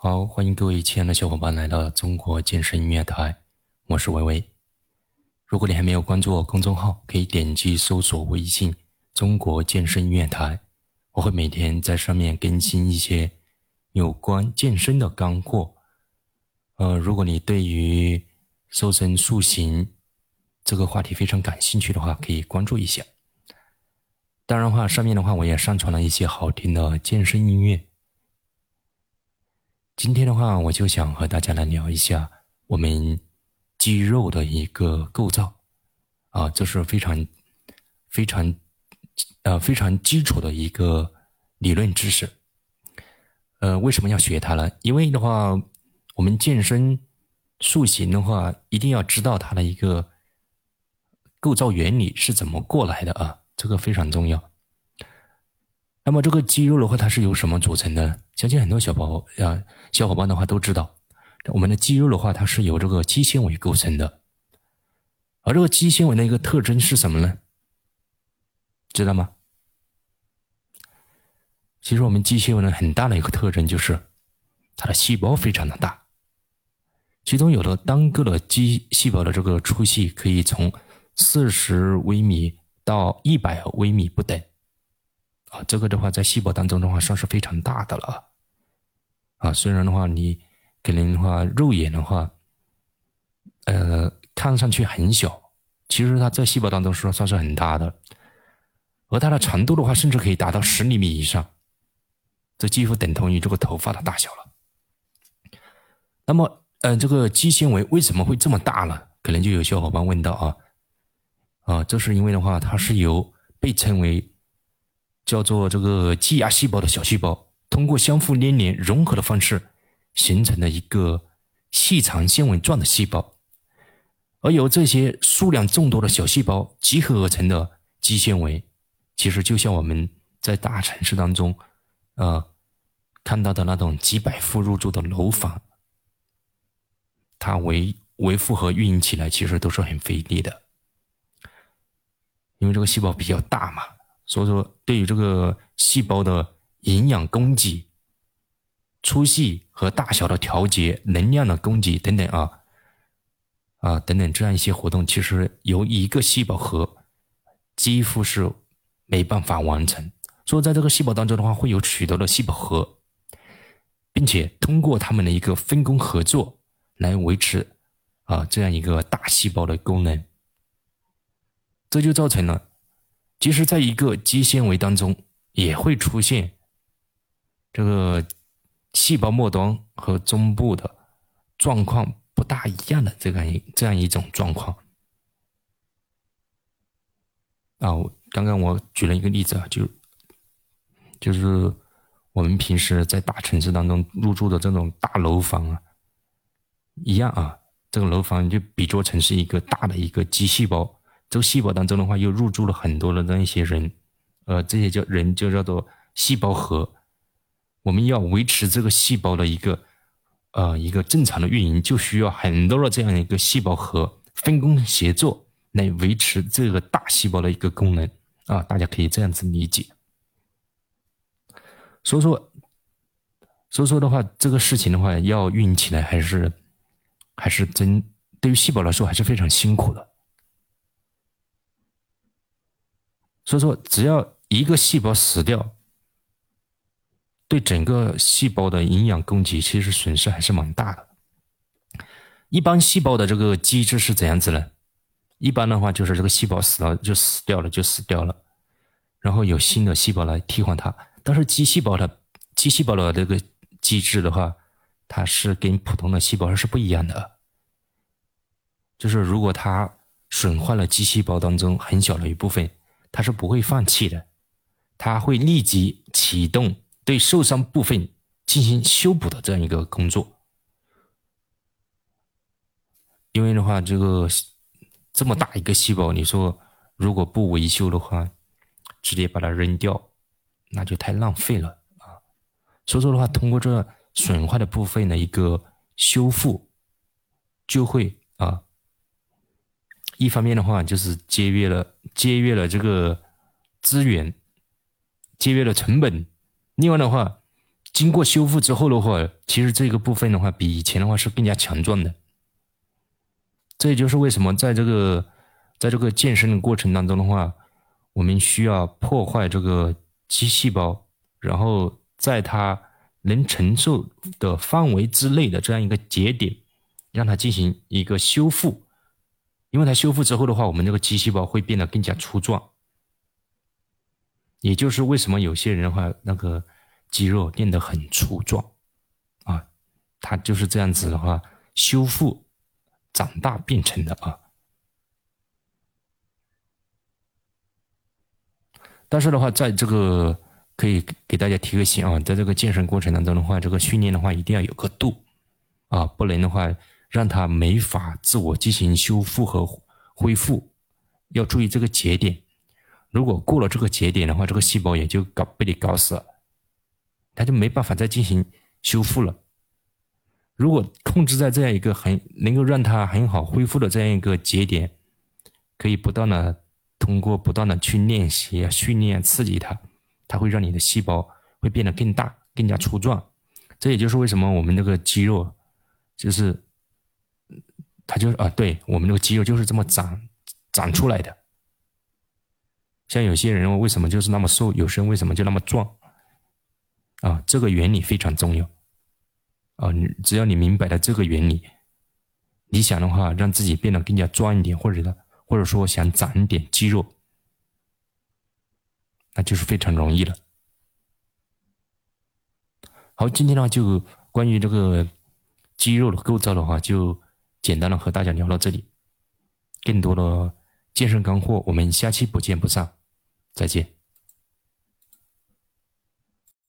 好，欢迎各位亲爱的小伙伴来到中国健身音乐台，我是维维。如果你还没有关注我公众号，可以点击搜索微信“中国健身音乐台”，我会每天在上面更新一些有关健身的干货。呃，如果你对于瘦身塑形这个话题非常感兴趣的话，可以关注一下。当然的话，上面的话我也上传了一些好听的健身音乐。今天的话，我就想和大家来聊一下我们肌肉的一个构造，啊，这是非常非常呃非常基础的一个理论知识。呃，为什么要学它呢？因为的话，我们健身塑形的话，一定要知道它的一个构造原理是怎么过来的啊，这个非常重要。那么这个肌肉的话，它是由什么组成的？相信很多小宝啊小伙伴的话都知道，我们的肌肉的话，它是由这个肌纤维构成的。而这个肌纤维的一个特征是什么呢？知道吗？其实我们肌纤维呢，很大的一个特征就是它的细胞非常的大，其中有的单个的肌细胞的这个粗细可以从四十微米到一百微米不等。啊，这个的话，在细胞当中的话，算是非常大的了。啊，虽然的话，你可能的话，肉眼的话，呃，看上去很小，其实它在细胞当中是算是很大的。而它的长度的话，甚至可以达到十厘米以上，这几乎等同于这个头发的大小了。那么，嗯，这个肌纤维为什么会这么大呢？可能就有小伙伴问到啊，啊，这是因为的话，它是由被称为叫做这个肌芽细胞的小细胞，通过相互粘连融合的方式，形成了一个细长纤维状的细胞，而由这些数量众多的小细胞集合而成的肌纤维，其实就像我们在大城市当中，呃，看到的那种几百户入住的楼房，它维维护和运营起来其实都是很费力的，因为这个细胞比较大嘛。所以说，对于这个细胞的营养供给、粗细和大小的调节、能量的供给等等啊，啊等等这样一些活动，其实由一个细胞核几乎是没办法完成。所以在这个细胞当中的话，会有许多的细胞核，并且通过他们的一个分工合作来维持啊这样一个大细胞的功能，这就造成了。即使在一个肌纤维当中，也会出现这个细胞末端和中部的状况不大一样的这样一这样一种状况。啊，刚刚我举了一个例子啊，就就是我们平时在大城市当中入住的这种大楼房啊，一样啊，这个楼房就比作成是一个大的一个肌细胞。这个细胞当中的话，又入住了很多的这样一些人，呃，这些叫人就叫做细胞核。我们要维持这个细胞的一个呃一个正常的运营，就需要很多的这样一个细胞核分工协作来维持这个大细胞的一个功能啊。大家可以这样子理解。所以说，所以说的话，这个事情的话，要运营起来还是还是真对于细胞来说还是非常辛苦的。所以说，只要一个细胞死掉，对整个细胞的营养供给其实损失还是蛮大的。一般细胞的这个机制是怎样子呢？一般的话就是这个细胞死了就死掉了，就死掉了，然后有新的细胞来替换它。但是肌细胞的肌细胞的这个机制的话，它是跟普通的细胞是不一样的。就是如果它损坏了肌细胞当中很小的一部分。它是不会放弃的，它会立即启动对受伤部分进行修补的这样一个工作。因为的话，这个这么大一个细胞，你说如果不维修的话，直接把它扔掉，那就太浪费了啊。所以说的话，通过这损坏的部分的一个修复，就会。一方面的话，就是节约了节约了这个资源，节约了成本；另外的话，经过修复之后的话，其实这个部分的话，比以前的话是更加强壮的。这也就是为什么在这个在这个健身的过程当中的话，我们需要破坏这个肌细胞，然后在它能承受的范围之内的这样一个节点，让它进行一个修复。因为它修复之后的话，我们这个肌细胞会变得更加粗壮。也就是为什么有些人的话，那个肌肉练得很粗壮，啊，它就是这样子的话，修复长大变成的啊。但是的话，在这个可以给大家提个醒啊，在这个健身过程当中的话，这个训练的话一定要有个度，啊，不能的话让它没法自我进行修复和恢复，要注意这个节点。如果过了这个节点的话，这个细胞也就搞被你搞死了，它就没办法再进行修复了。如果控制在这样一个很能够让它很好恢复的这样一个节点，可以不断的通过不断的去练习、训练、刺激它，它会让你的细胞会变得更大、更加粗壮。这也就是为什么我们那个肌肉，就是就是啊，对我们那个肌肉就是这么长长出来的。像有些人为什么就是那么瘦，有些人为什么就那么壮？啊，这个原理非常重要。啊，你只要你明白了这个原理，你想的话让自己变得更加壮一点，或者呢，或者说想长一点肌肉，那就是非常容易了。好，今天的话就关于这个肌肉的构造的话，就简单的和大家聊到这里。更多的健身干货，我们下期不见不散。再见。